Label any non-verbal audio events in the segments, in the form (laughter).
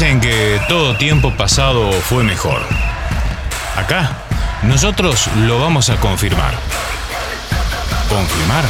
Dicen que todo tiempo pasado fue mejor. Acá, nosotros lo vamos a confirmar. ¿Confirmar?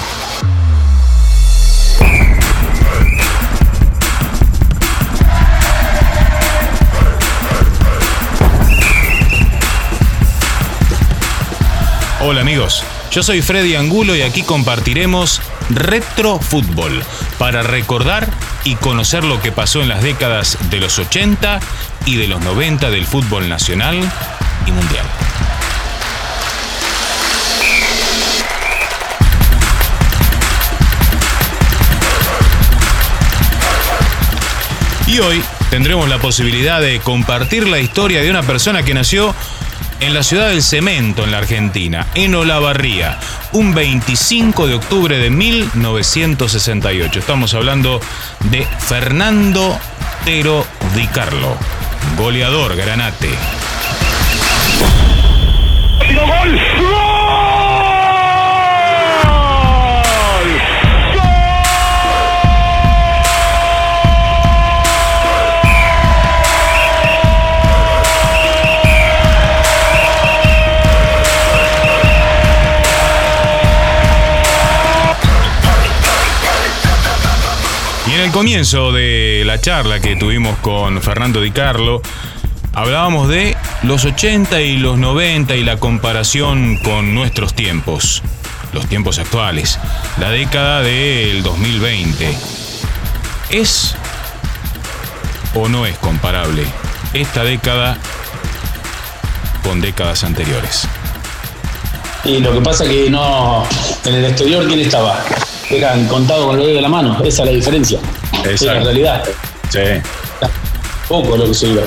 Hola amigos, yo soy Freddy Angulo y aquí compartiremos Retro Fútbol para recordar y conocer lo que pasó en las décadas de los 80 y de los 90 del fútbol nacional y mundial. Y hoy tendremos la posibilidad de compartir la historia de una persona que nació en la ciudad del cemento en la Argentina, en Olavarría, un 25 de octubre de 1968. Estamos hablando de Fernando Tero Di Carlo, goleador granate. ¡Gol! Comienzo de la charla que tuvimos con Fernando Di Carlo, hablábamos de los 80 y los 90 y la comparación con nuestros tiempos, los tiempos actuales, la década del 2020. ¿Es o no es comparable esta década con décadas anteriores? Y lo que pasa que no, en el exterior, ¿quién estaba? eran contados con el dedo de la mano. Esa es la diferencia. Es la realidad. Sí. Poco lo que se iba.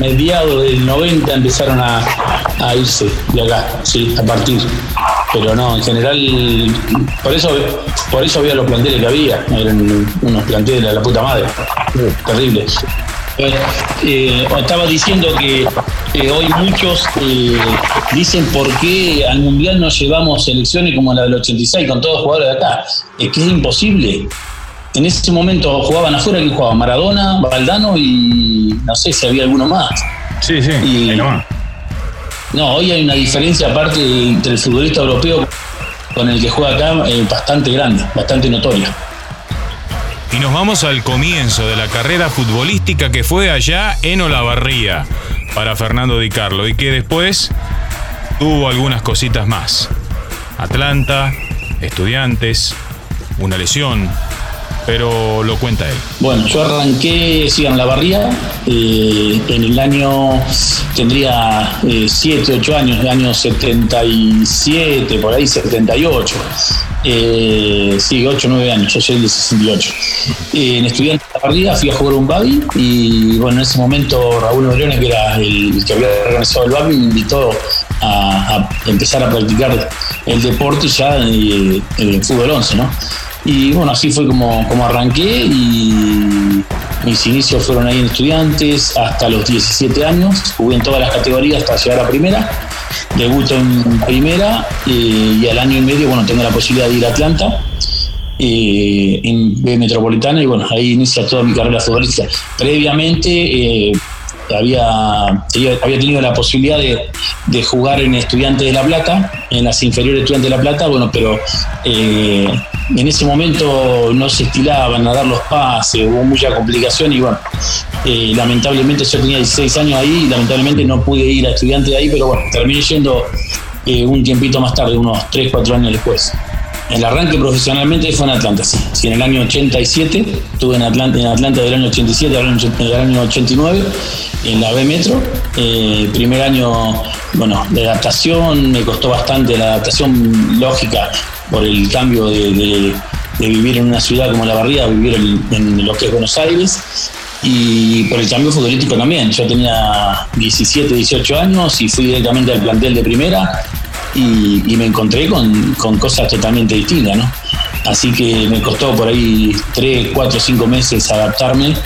Mediados del 90 empezaron a, irse de acá, sí, a partir. Pero no, en general, por eso, por eso había los planteles que había. Eran unos planteles de la puta madre. Terribles. Eh, eh, estaba diciendo que hoy muchos eh, dicen por qué al Mundial no llevamos selecciones como la del 86 con todos los jugadores de acá. Es que es imposible. En ese momento jugaban afuera, que jugaban Maradona, Valdano y no sé si había alguno más. Sí, sí, y, no, hoy hay una diferencia aparte entre el futbolista europeo con el que juega acá bastante grande, bastante notoria. Y nos vamos al comienzo de la carrera futbolística que fue allá en Olavarría para Fernando Di Carlo y que después tuvo algunas cositas más. Atlanta, estudiantes, una lesión, pero lo cuenta él. Bueno, yo arranqué, sí, en la barría, eh, en el año, tendría 7, eh, 8 años, el año 77, por ahí 78. Eh, sí, 8, 9 años, yo soy el de 68. Eh, en Estudiantes de la Barría fui a jugar un babi y bueno, en ese momento Raúl Moriones, que era el que había organizado el babi, me invitó a, empezar a practicar el deporte ya en el fútbol 11, ¿no? Y bueno, así fue como, como arranqué y mis inicios fueron ahí en estudiantes hasta los 17 años, jugué en todas las categorías hasta llegar a primera, debuto en primera eh, y al año y medio, bueno, tengo la posibilidad de ir a Atlanta. Eh, en B Metropolitana y bueno, ahí inicia toda mi carrera futbolística. Previamente eh, había, había tenido la posibilidad de, jugar en Estudiantes de La Plata, en las inferiores Estudiantes de La Plata, bueno, pero eh, en ese momento no se estilaban a dar los pases, hubo mucha complicación y bueno, eh, lamentablemente yo tenía 16 años ahí y lamentablemente no pude ir a Estudiantes de ahí, pero bueno, terminé yendo eh, un tiempito más tarde, unos 3, 4 años después. El arranque profesionalmente fue en Atlanta, sí. sí en el año 87, estuve en Atlanta, en Atlanta del año 87 al año, 89, en la B Metro. Eh, primer año, bueno, de adaptación, me costó bastante la adaptación lógica por el cambio de, vivir en una ciudad como La Barría vivir en, lo que es Buenos Aires y por el cambio futbolístico también. Yo tenía 17, 18 años y fui directamente al plantel de primera y, me encontré con, cosas totalmente distintas. Así que me costó por ahí 3, 4, 5 meses adaptarme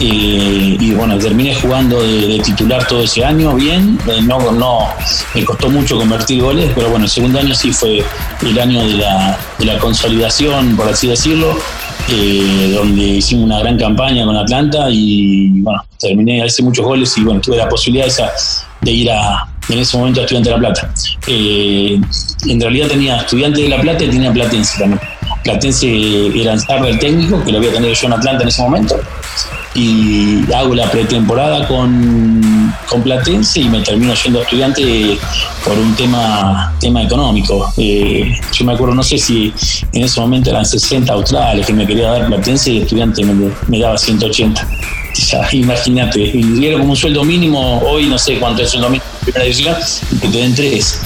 y bueno, terminé jugando de, titular todo ese año, bien. no, no, me costó mucho convertir goles, pero bueno, el segundo año sí fue el año de la, de la consolidación, por así decirlo, donde hicimos una gran campaña con Atlanta y bueno, terminé, hice muchos goles y bueno, tuve la posibilidad esa de ir a, en ese momento a Estudiante de La Plata. Eh, en realidad tenía Estudiante de La Plata y tenía Platense también. Platense era el técnico, que lo había tenido yo en Atlanta en ese momento, y hago la pretemporada con, con Platense y me termino yendo a estudiante por un tema, tema económico. Eh, yo me acuerdo, no sé si en ese momento eran 60 australes que me quería dar Platense y estudiante me, daba 180. Ya, (laughs) imagínate, y era como un sueldo mínimo, hoy no sé cuánto es el sueldo mínimo en primera división, que te den tres.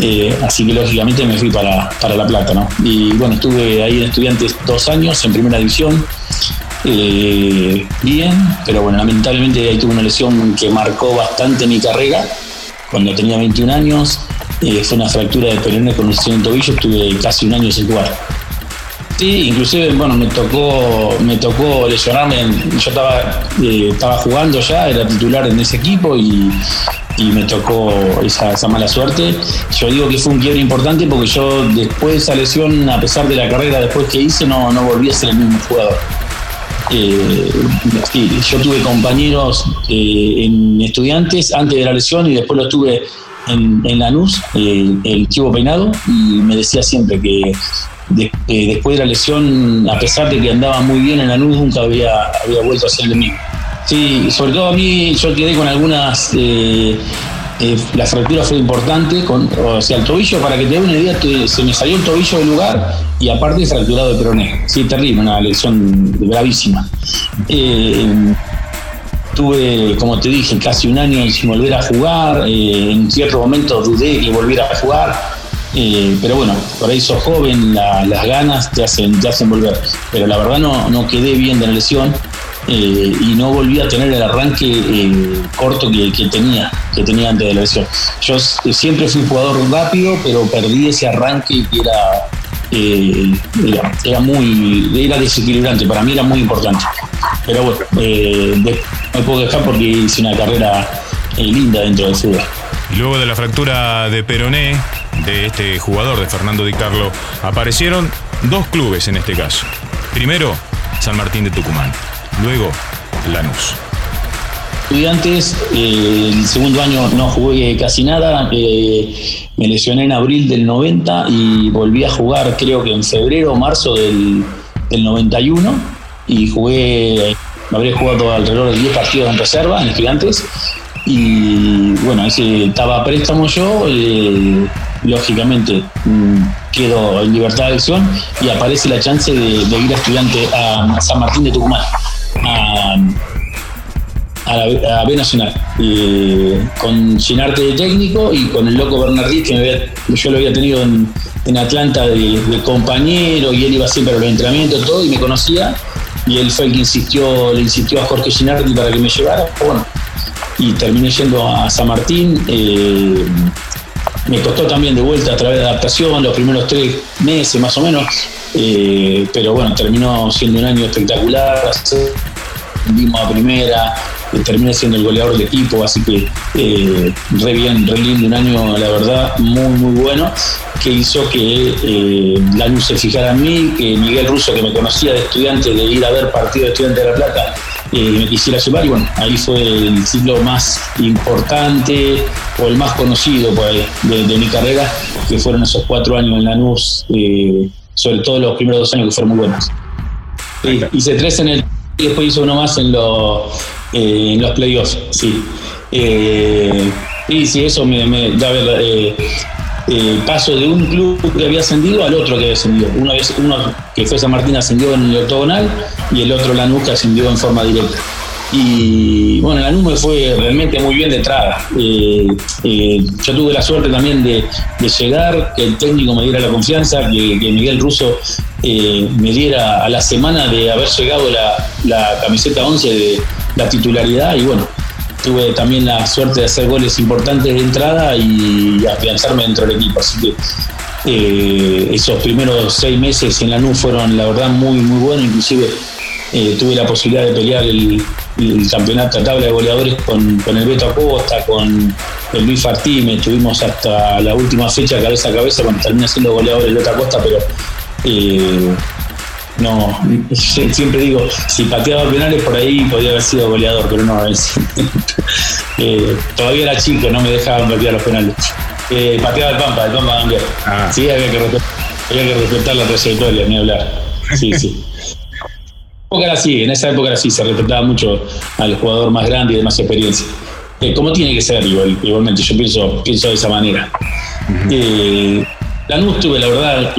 Eh, así que lógicamente me fui para, para La Plata, ¿no? Y bueno, estuve ahí en Estudiantes dos años en primera división. Eh, bien, pero bueno, lamentablemente ahí tuve una lesión que marcó bastante mi carrera. Cuando tenía 21 años, eh, fue una fractura de peroné con un tobillo, estuve casi un año sin jugar. Sí, inclusive, bueno, me tocó, me tocó lesionarme. Yo estaba, eh, estaba jugando ya, era titular en ese equipo y, me tocó esa, mala suerte. Yo digo que fue un quiebre importante porque yo después de esa lesión, a pesar de la carrera después que hice, no, no volví a ser el mismo jugador. Eh, yo tuve compañeros eh, en estudiantes antes de la lesión y después lo tuve en, en Lanús, el Chivo Peinado, y me decía siempre que eh, después de la lesión, a pesar de que andaba muy bien en la luz, nunca había, había vuelto a ser el mismo. Sí, sobre todo a mí yo quedé con algunas... Eh, eh, la fractura fue importante, o sea, el tobillo, para que te dé una idea, se me salió el tobillo del lugar y aparte fracturado de peroné. Sí, terrible, una lesión gravísima. tuve, como te dije, casi un año sin volver a jugar, en cierto momento dudé que volviera a jugar, eh, pero bueno, por ahí sos joven, las ganas te hacen, te hacen volver. Pero la verdad no, no quedé bien de la lesión eh, y no volví a tener el arranque eh, corto que, tenía, que tenía antes de la lesión. Yo siempre fui un jugador rápido, pero perdí ese arranque que era, era, muy era desequilibrante, para mí era muy importante. Pero bueno, me puedo dejar porque hice una carrera linda dentro del fútbol. Y luego de la fractura de Peroné, de este jugador, de Fernando Di Carlo, aparecieron dos clubes en este caso. Primero, San Martín de Tucumán. Luego, Lanús. Estudiantes, eh, el segundo año no jugué casi nada. Eh, me lesioné en abril del 90 y volví a jugar creo que en febrero o marzo del, del 91 y jugué, habría jugado alrededor de 10 partidos en reserva en estudiantes y bueno, ese estaba a préstamo yo, eh, lógicamente mm, quedo en libertad de elección y aparece la chance de, ir a estudiante a San Martín de Tucumán, a, la, B Nacional, con Sinarte de técnico y con el loco Bernardí, que yo lo había tenido en, Atlanta de, compañero y él iba siempre a los entrenamientos, todo, y me conocía. Y él fue el que insistió, le insistió a Jorge Ginardi para que me llevara. Bueno, y terminé yendo a San Martín. Eh, me costó también de vuelta a través de adaptación, los primeros tres meses más o menos, eh, pero bueno, terminó siendo un año espectacular, vimos a primera, eh, terminé siendo el goleador del equipo, así que re bien, re lindo, un año la verdad muy muy bueno, que hizo que la luz se fijara en mí, que Miguel Russo, que me conocía de estudiante, de ir a ver partido de estudiante de La Plata, eh, me quisiera sumar y bueno, ahí fue el ciclo más importante o el más conocido pues, de, mi carrera, que fueron esos cuatro años en Lanús, eh, sobre todo los primeros dos años que fueron muy buenos. hice tres en el y después hice uno más en, los eh, en los playoffs, sí. y sí, eso me, me da ver, eh, paso de un club que había ascendido al otro que había ascendido. Uno, uno que fue San Martín ascendió en el octogonal y el otro Lanús que ascendió en forma directa. Y bueno, Lanús me fue realmente muy bien de entrada. Eh, eh, yo tuve la suerte también de, llegar, que el técnico me diera la confianza, que, Miguel Russo me diera a la semana de haber llegado la, la camiseta 11 de la titularidad y bueno, tuve también la suerte de hacer goles importantes de entrada y afianzarme dentro del equipo. Así que eh, esos primeros seis meses en la NU fueron la verdad muy muy buenos, inclusive eh, tuve la posibilidad de pelear el, el campeonato, la tabla de goleadores con, el Beto Acosta, con el Luis Fartime, estuvimos hasta la última fecha cabeza a cabeza cuando termina siendo goleador el Beto Acosta, pero eh, no, siempre digo, si pateaba penales por ahí podía haber sido goleador, pero no, (laughs) eh, todavía era chico, no me dejaban patear los penales. Eh, pateaba el Pampa, el Pampa también. Ah. Sí, había que, respetar, la trayectoria, ni hablar. Sí, (laughs) sí. época era así, en esa época era así, se respetaba mucho al jugador más grande y de más experiencia. Eh, como tiene que ser, igual, igualmente, yo pienso, pienso de esa manera. Lanús tuve, la verdad,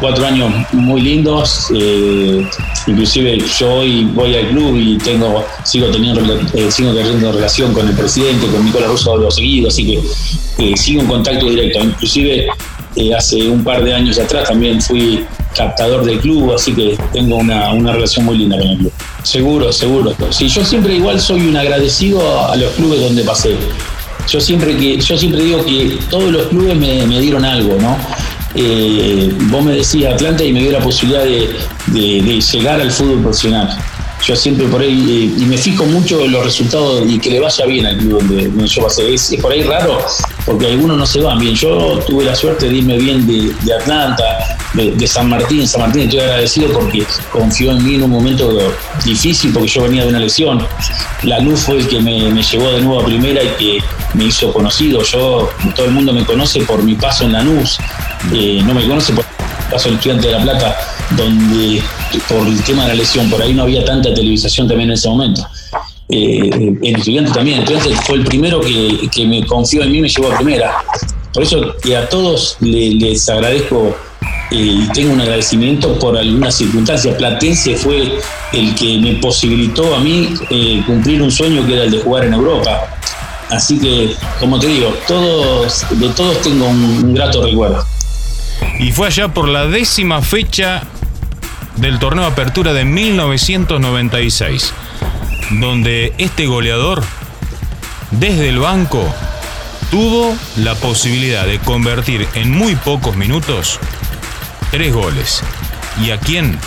cuatro años muy lindos. Eh, inclusive yo hoy voy al club y tengo, sigo teniendo, eh, sigo teniendo relación con el presidente, con Nicolás Russo lo seguido, así que eh, sigo en contacto directo. Inclusive hace un par de años atrás también fui captador del club, así que tengo una, una relación muy linda con el club. Seguro, seguro. Sí, yo siempre igual soy un agradecido a los clubes donde pasé yo siempre que yo siempre digo que todos los clubes me, dieron algo, ¿no? Eh, vos me decías Atlanta y me dio la posibilidad de, llegar al fútbol profesional. Yo siempre por ahí, eh, y me fijo mucho en los resultados y que le vaya bien al club donde, yo pasé. Es, por ahí raro, porque algunos no se van bien. Yo tuve la suerte de irme bien de, Atlanta, de, San Martín. San Martín estoy agradecido porque confió en mí en un momento difícil, porque yo venía de una lesión. La luz fue el que me, me llevó de nuevo a primera y que me hizo conocido. Yo, todo el mundo me conoce por mi paso en Lanús, eh, no me conoce por mi paso en Estudiante de La Plata, donde por el tema de la lesión, por ahí no había tanta televisación también en ese momento. Eh, el estudiante también, el estudiante fue el primero que, me confió en mí, me llevó a primera. Por eso que a todos les, agradezco eh, y tengo un agradecimiento por algunas circunstancias. Platense fue el que me posibilitó a mí cumplir un sueño que era el de jugar en Europa. Así que, como te digo, todos, de todos tengo un, grato recuerdo. Y fue allá por la décima fecha del torneo Apertura de 1996, donde este goleador, desde el banco, tuvo la posibilidad de convertir en muy pocos minutos tres goles. ¿Y a quién?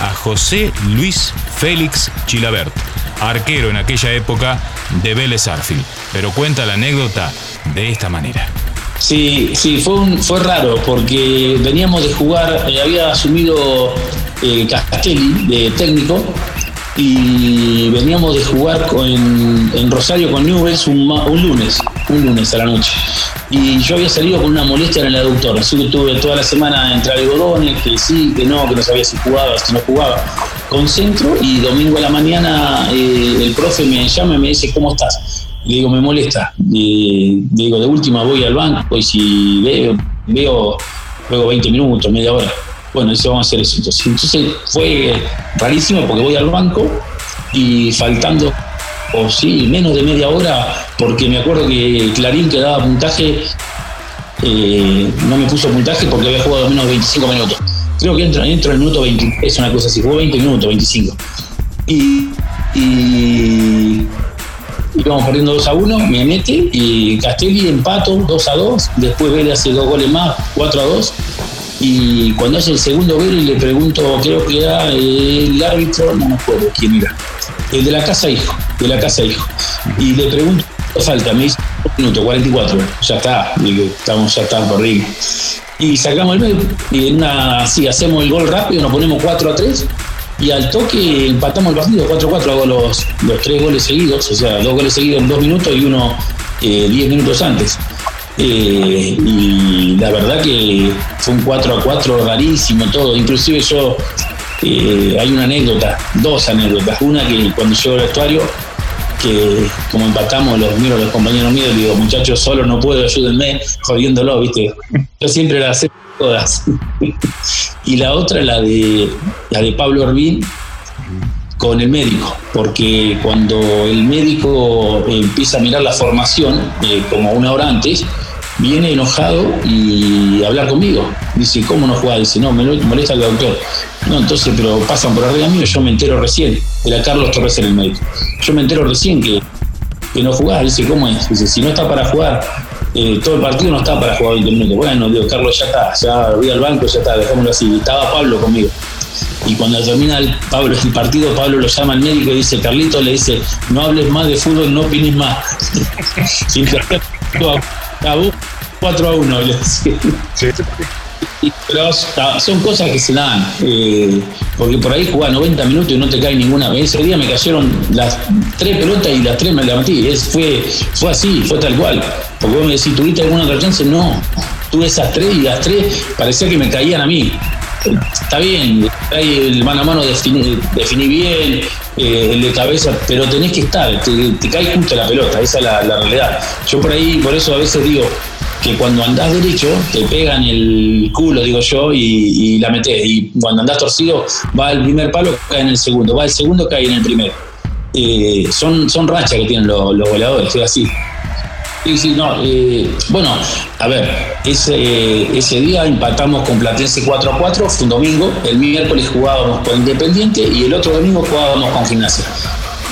A José Luis Félix Chilabert, arquero en aquella época de Vélez Arfield. Pero cuenta la anécdota de esta manera. Sí, sí, fue, fue raro porque veníamos de jugar, eh, había asumido eh, Castelli de técnico y veníamos de jugar en Rosario con Newells un, lunes, un lunes a la noche. Y yo había salido con una molestia en el aductor, así que tuve toda la semana entre algodones, que sí, que no, que no sabía si jugaba, si no jugaba. Concentro y domingo a la mañana eh, el profe me llama y me dice, ¿cómo estás? Le digo, me molesta. Y digo, de última voy al banco y si veo, veo luego 20 minutos, media hora bueno, eso vamos a hacer eso. Entonces, fue rarísimo porque voy al banco y faltando, o sí, menos de media hora, porque me acuerdo que Clarín que daba puntaje, eh, no me puso puntaje porque había jugado menos de 25 minutos. Creo que entro, entro en el minuto 23, una cosa así, jugó 20 minutos, 25. Y, y perdiendo 2 a 1, me mete y Castelli empato 2 a 2, después Vélez hace dos goles más, 4 a 2 y cuando hace el segundo gol le pregunto, creo que era el árbitro, no me acuerdo quién era, el de la casa hijo, de la casa hijo. Y le pregunto, falta? Me dice, un minuto, 44, ya está, estamos, ya está por ritmo. Y sacamos el medio, y en una, así hacemos el gol rápido, nos ponemos 4 a 3, y al toque empatamos el partido, 4-4, hago los, los tres goles seguidos, o sea, dos goles seguidos en dos minutos y uno eh, diez minutos antes. Eh, y la verdad que fue un 4 a 4 rarísimo todo. Inclusive yo, eh, hay una anécdota, dos anécdotas. Una que cuando llego al vestuario, que como empatamos los míos, los compañeros míos, digo, muchachos, solo no puedo, ayúdenme, jodiéndolo, ¿viste? Yo siempre las sé todas. (laughs) y la otra, la de, la de Pablo Orbín, con el médico, porque cuando el médico empieza a mirar la formación, eh, como una hora antes, viene enojado y hablar conmigo. Dice, ¿cómo no juega? Dice, no, me molesta el doctor. No, entonces, pero pasan por arriba mío, yo me entero recién. Era Carlos Torres en el médico. Yo me entero recién que, que no jugás. Dice, ¿cómo es? Dice, si no está para jugar, eh, todo el partido no está para jugar 20 minutos. Bueno, digo, Carlos ya está, ya voy al banco, ya está, dejámoslo así. Estaba Pablo conmigo. Y cuando termina el, Pablo, el partido, Pablo lo llama al médico y dice, Carlito le dice, no hables más de fútbol, no opines más. (laughs) Sin 4 a 1. Pero son cosas que se dan, eh, porque por ahí jugás 90 minutos y no te cae ninguna vez. Ese día me cayeron las tres pelotas y las tres me las Es, fue, fue así, fue tal cual. Porque vos me decís, ¿tuviste alguna otra chance? No, tuve esas tres y las tres parecía que me caían a mí. Está bien, ahí el mano a mano definí, bien, eh, el de cabeza, pero tenés que estar, te, cae justo la pelota, esa es la, realidad. Yo por ahí, por eso a veces digo, que cuando andás derecho te pegan el culo, digo yo, y, la metés. Y cuando andás torcido, va el primer palo, cae en el segundo, va el segundo, cae en el primero. Eh, son, son rachas que tienen los, goleadores, es así. Sí, sí, no. Eh, bueno, a ver, ese, ese día empatamos con Platense 4 a 4, fue un domingo. El miércoles jugábamos con Independiente y el otro domingo jugábamos con Gimnasia.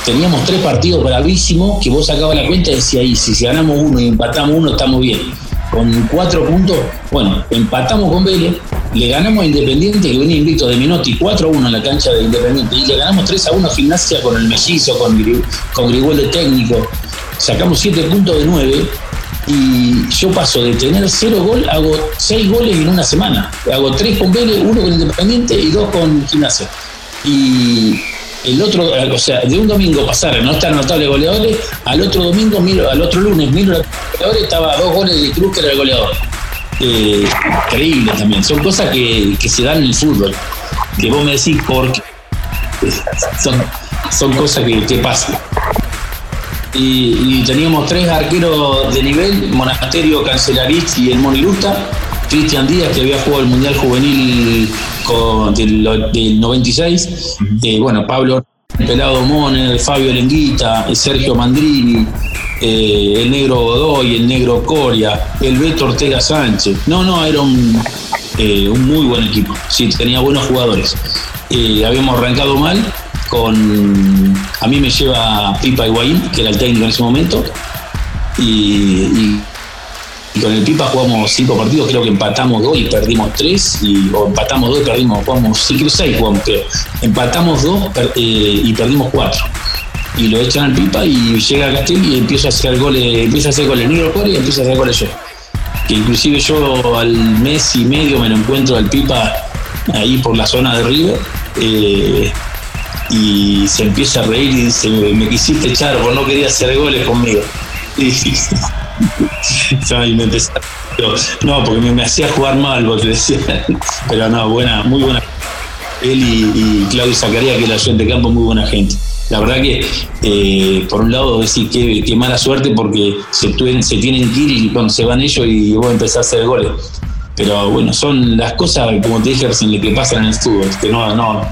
Teníamos tres partidos bravísimos que vos sacabas la cuenta y decías, ahí, si ganamos uno y empatamos uno, estamos bien con cuatro puntos, bueno, empatamos con Vélez, le ganamos a Independiente, que venía invicto de Minotti 4 a 1 en la cancha de Independiente, y le ganamos 3 a 1 a Gimnasia con el mellizo, con, con Grigol de técnico. Sacamos 7 puntos de 9 y yo paso de tener 0 gol, hago 6 goles en una semana. Hago 3 con Vélez, 1 con Independiente y 2 con Gimnasia. Y el otro, o sea, de un domingo pasar a no estar notables goleadores, al otro domingo, miro, al otro lunes, miro los goleadores, estaba dos goles de Cruz que era el goleador. Eh, increíble también. Son cosas que, se dan en el fútbol. Que vos me decís por qué. Son, son cosas que, pasan. Y, teníamos tres arqueros de nivel, Monasterio, Cancelarich y el Monilusta. Cristian Díaz, que había jugado el Mundial Juvenil del, 96. Eh, bueno, Pablo Pelado Moner, Fabio Lenguita, Sergio Mandrini, eh, el negro Godoy, el negro Coria, el Beto Ortega Sánchez. No, no, era un, eh, un muy buen equipo. Sí, tenía buenos jugadores. habíamos arrancado mal con. A mí me lleva Pipa Higuaín, que era el técnico en ese momento. y con el Pipa jugamos cinco partidos, creo que empatamos dos y perdimos tres, y, o empatamos dos y perdimos, jugamos cinco seis, jugamos, creo. Empatamos dos eh, y perdimos cuatro. Y lo echan al Pipa y llega Castel y empieza a hacer goles, empieza a hacer goles Negro Core y empieza a hacer goles yo. Que inclusive yo al mes y medio me lo encuentro al Pipa ahí por la zona de River. Eh, y se empieza a reír y dice, me quisiste echar porque no quería hacer goles conmigo. (laughs) Y, no, porque me, hacía jugar mal, vos decía. (laughs) Pero no, buena, muy buena. Él y, Claudio Zacarías, que era el de campo, muy buena gente. La verdad que, eh, por un lado, decir que, qué mala suerte porque se, se tienen que ir y cuando se van ellos y vos empezás a hacer goles. Pero bueno, son las cosas, como te dije recién, que pasan en el fútbol, que no, no,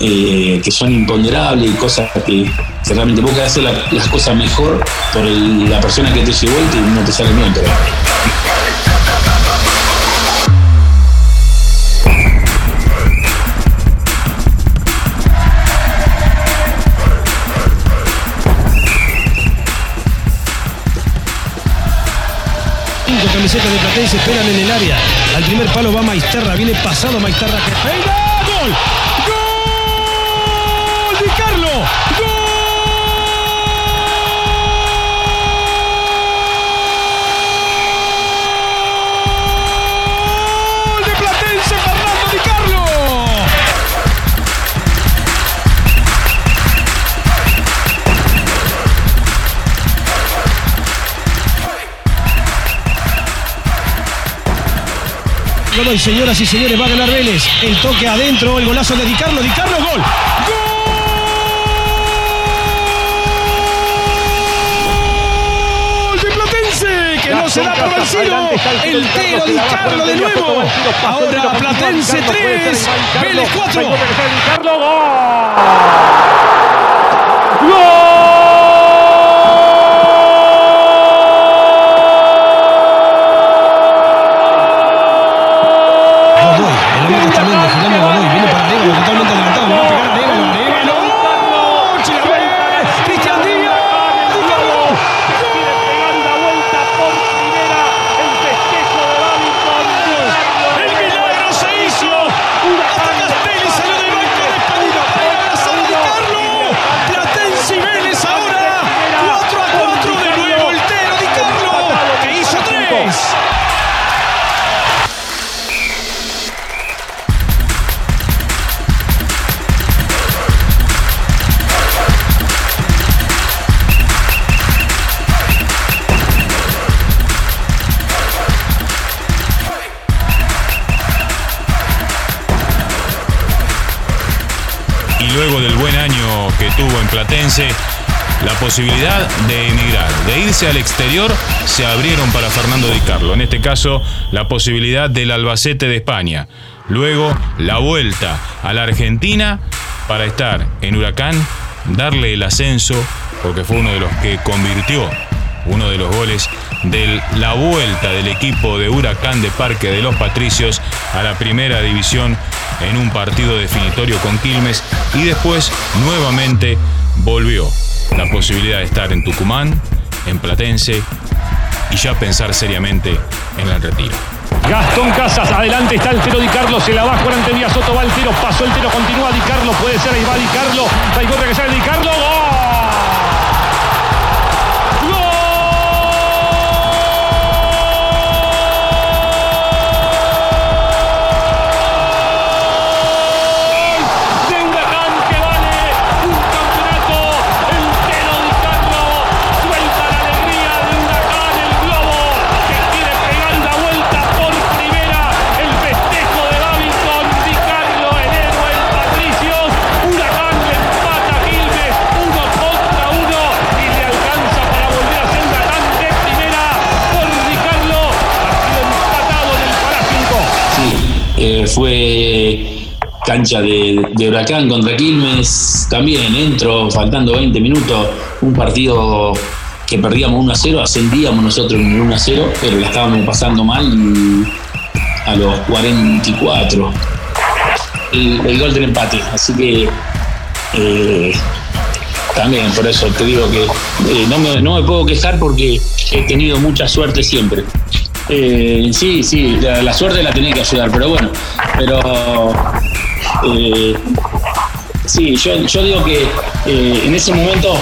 eh, que son imponderables y cosas que, realmente vos querés hacer las cosas mejor por la persona que te llevó y no te sale bien. Pero... Cinco camisetas de Platense esperan en el área. Al primer palo va Maisterra, viene pasado Maisterra que peina. ¡Gol! Y señoras y señores, va a ganar Vélez. El toque adentro, el golazo de Di Carlo, Di Carlo, gol. ¡Gol de Platense! Que no se da por vencido. El tero Di Carlo de nuevo. Ahora Platense 3, Vélez 4. ¡Gol! tuvo posibilidad de emigrar, de irse al exterior, se abrieron para Fernando Di Carlo. En este caso, la posibilidad del Albacete de España. Luego, la vuelta a la Argentina para estar en Huracán, darle el ascenso, porque fue uno de los que convirtió uno de los goles de la vuelta del equipo de Huracán de Parque de los Patricios a la primera división en un partido definitorio con Quilmes y después nuevamente volvió la posibilidad de estar en Tucumán, en Platense y ya pensar seriamente en el retiro. Gastón Casas, adelante está el tiro Di Carlo, se la va a ante Soto, va el tiro, pasó el tiro, continúa Di Carlo, puede ser, ahí va Di Carlo, hay que sale Di Carlo, fue cancha de, Huracán contra Quilmes, también entro faltando 20 minutos, un partido que perdíamos 1 a 0, ascendíamos nosotros en 1 a 0, pero la estábamos pasando mal a los 44 el, gol del empate, así que eh, también por eso te digo que eh, no, me, no me puedo quejar porque he tenido mucha suerte siempre. Eh, sí, sí, la, suerte la tenía que ayudar, pero bueno, pero eh, sí, yo, digo que eh, en ese momento,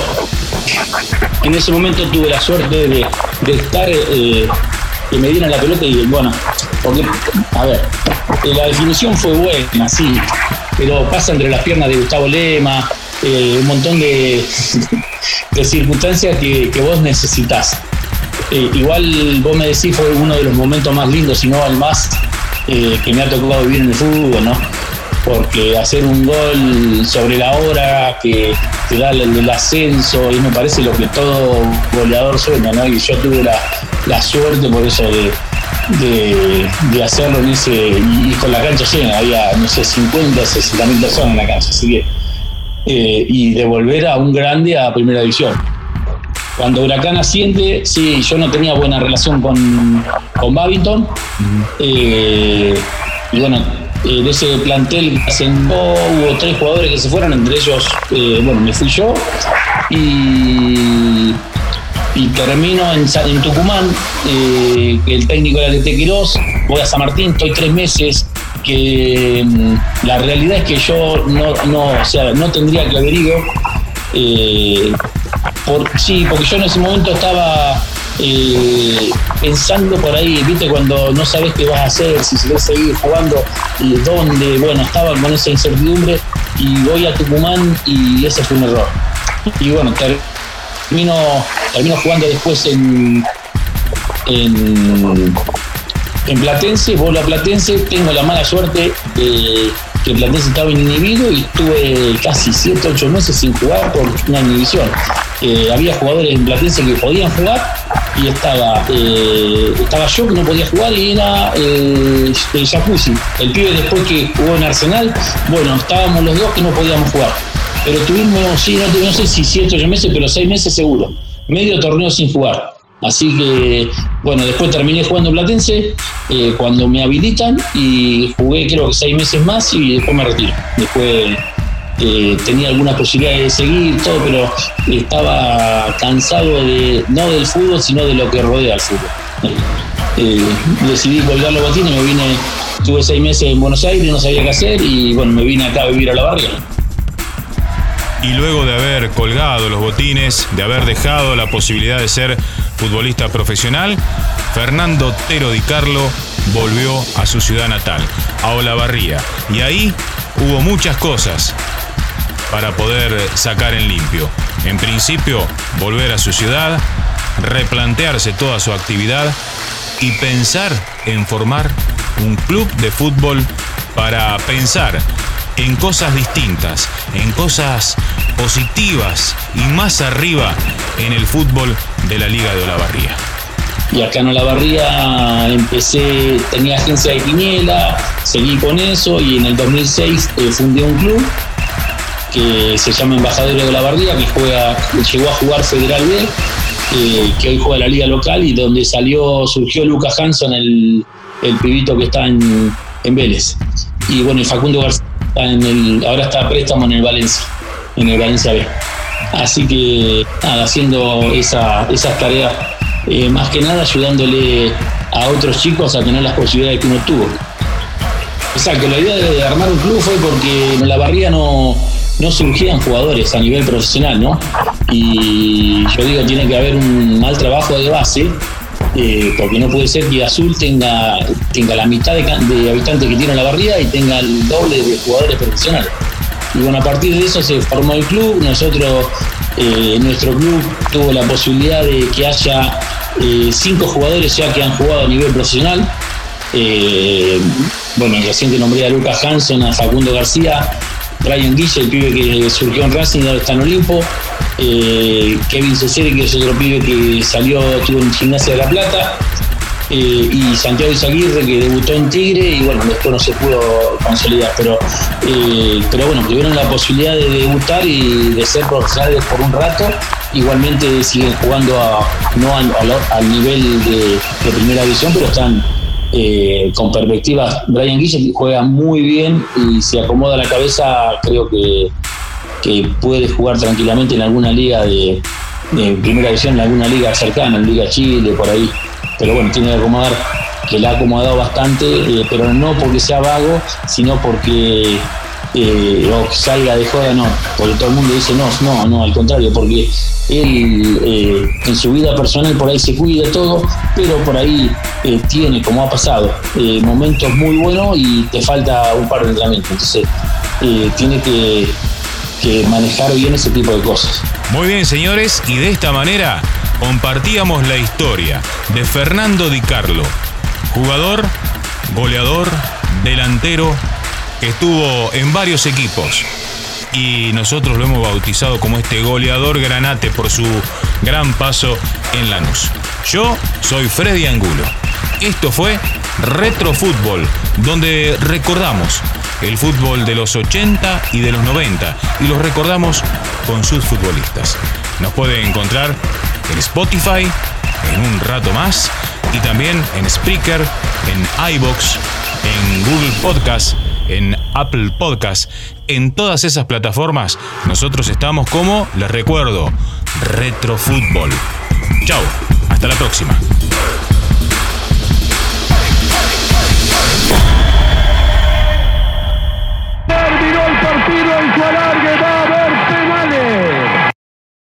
en ese momento tuve la suerte de, estar, que me dieran la pelota y bueno, porque, a ver, la definición fue buena, sí, pero pasa entre las piernas de Gustavo Lema, un montón de, circunstancias que, que vos necesitas. Eh, igual vos me decís fue uno de los momentos más lindos, si no el más eh, que me ha tocado vivir en el fútbol, ¿no? Porque hacer un gol sobre la hora que te da el, ascenso, y me parece lo que todo goleador sueña, ¿no? Y yo tuve la, suerte por eso de, hacerlo en ese, y, con la cancha llena, había, no sé, 50, 60 mil personas en la cancha, así que, eh, y de volver a un grande a primera división. Cuando Huracán asciende, sí, yo no tenía buena relación con, con Babington. Eh, y bueno, eh, de ese plantel ascendió, hubo tres jugadores que se fueron, entre ellos, eh, bueno, me fui yo. Y, termino en, Tucumán, que el técnico era de Tequiros, voy a San Martín, estoy tres meses, que mm, la realidad es que yo no, no, o sea, no tendría que haber ido. Por, sí, porque yo en ese momento estaba eh, pensando por ahí, viste, cuando no sabes qué vas a hacer, si se querés seguir jugando, y dónde, bueno, estaba con esa incertidumbre y voy a Tucumán y ese fue un error. Y bueno, termino, termino jugando después en, en, en Platense, vuelvo a Platense, tengo la mala suerte de que Platense estaba inhibido y estuve casi 7, 8 meses sin jugar por una inhibición. Eh, había jugadores en Platense que podían jugar y estaba, eh, estaba yo que no podía jugar y era el Jacuzzi, el pibe después que jugó en Arsenal, bueno, estábamos los dos que no podíamos jugar. Pero tuvimos, sí, no, no sé si 7, 8 meses, pero 6 meses seguro. Medio torneo sin jugar. Así que, bueno, después terminé jugando Platense eh, cuando me habilitan y jugué creo que seis meses más y después me retiro. Después eh, tenía algunas posibilidades de seguir, todo, pero estaba cansado de, no del fútbol, sino de lo que rodea al fútbol. Eh, decidí colgar los botines, me vine, estuve seis meses en Buenos Aires, no sabía qué hacer y bueno, me vine acá a vivir a la barriga y luego de haber colgado los botines, de haber dejado la posibilidad de ser futbolista profesional, Fernando Tero Di Carlo volvió a su ciudad natal, a Olavarría, y ahí hubo muchas cosas para poder sacar en limpio. En principio, volver a su ciudad, replantearse toda su actividad y pensar en formar un club de fútbol para pensar en cosas distintas, en cosas positivas y más arriba en el fútbol de la Liga de Olavarría. Y acá en Olavarría empecé, tenía agencia de Quiniela, seguí con eso y en el 2006 eh, fundé un club que se llama Embajadores de Olavarría, que juega, llegó a jugar Federal B, eh, que hoy juega la liga local y donde salió, surgió Lucas Hanson, el, el pibito que está en, en Vélez. Y bueno, y Facundo García ahora está a préstamo en el Valencia, en el Valencia B. Así que nada, haciendo esa, esas tareas, eh, más que nada ayudándole a otros chicos a tener las posibilidades que uno tuvo. Exacto, la idea de armar un club fue porque en la barría no, no surgían jugadores a nivel profesional, ¿no? Y yo digo, tiene que haber un mal trabajo de base eh, porque no puede ser que Azul tenga, tenga la mitad de, habitantes que tiene la barriga y tenga el doble de jugadores profesionales. Y bueno, a partir de eso se formó el club. Nosotros, eh, nuestro club tuvo la posibilidad de que haya eh, cinco jugadores ya que han jugado a nivel profesional. bueno, reciente nombré a Lucas Hanson, a Facundo García, Brian Guille, el pibe que surgió en Racing, ahora está en Olimpo. Eh, Kevin Cesare, que es otro pibe que salió, estuvo en Gimnasia de La Plata, eh, y Santiago Izaguirre, que debutó en Tigre, y bueno, después no se pudo consolidar, pero, eh, pero bueno, tuvieron la posibilidad de debutar y de ser profesionales por un rato, igualmente siguen jugando no al, nivel de, primera división, pero están con perspectivas. Brian Guille juega muy bien y se acomoda la cabeza, creo que que puede jugar tranquilamente en alguna liga de, primera división, en alguna liga cercana, en Liga Chile, por ahí. Pero bueno, tiene que acomodar, que le ha acomodado bastante, eh, pero no porque sea vago, sino porque eh, o salga de joda, no, porque todo el mundo dice no, no, no, al contrario, porque él eh, en su vida personal por ahí se cuida todo, pero por ahí tiene, como ha pasado, momentos muy buenos y te falta un par de entrenamientos. Entonces, tiene que que manejar bien ese tipo de cosas. Muy bien, señores, y de esta manera compartíamos la historia de Fernando Di Carlo, jugador, goleador, delantero, que estuvo en varios equipos. Y nosotros lo hemos bautizado como este goleador granate por su gran paso en Lanús. Yo soy Freddy Angulo. Esto fue Retro Fútbol, donde recordamos el fútbol de los 80 y de los 90 y los recordamos con sus futbolistas. Nos puede encontrar en Spotify en un rato más y también en Spreaker, en iBox, en Google Podcast, en Apple Podcast, en todas esas plataformas nosotros estamos como, les recuerdo, Retro Fútbol. Chao, hasta la próxima.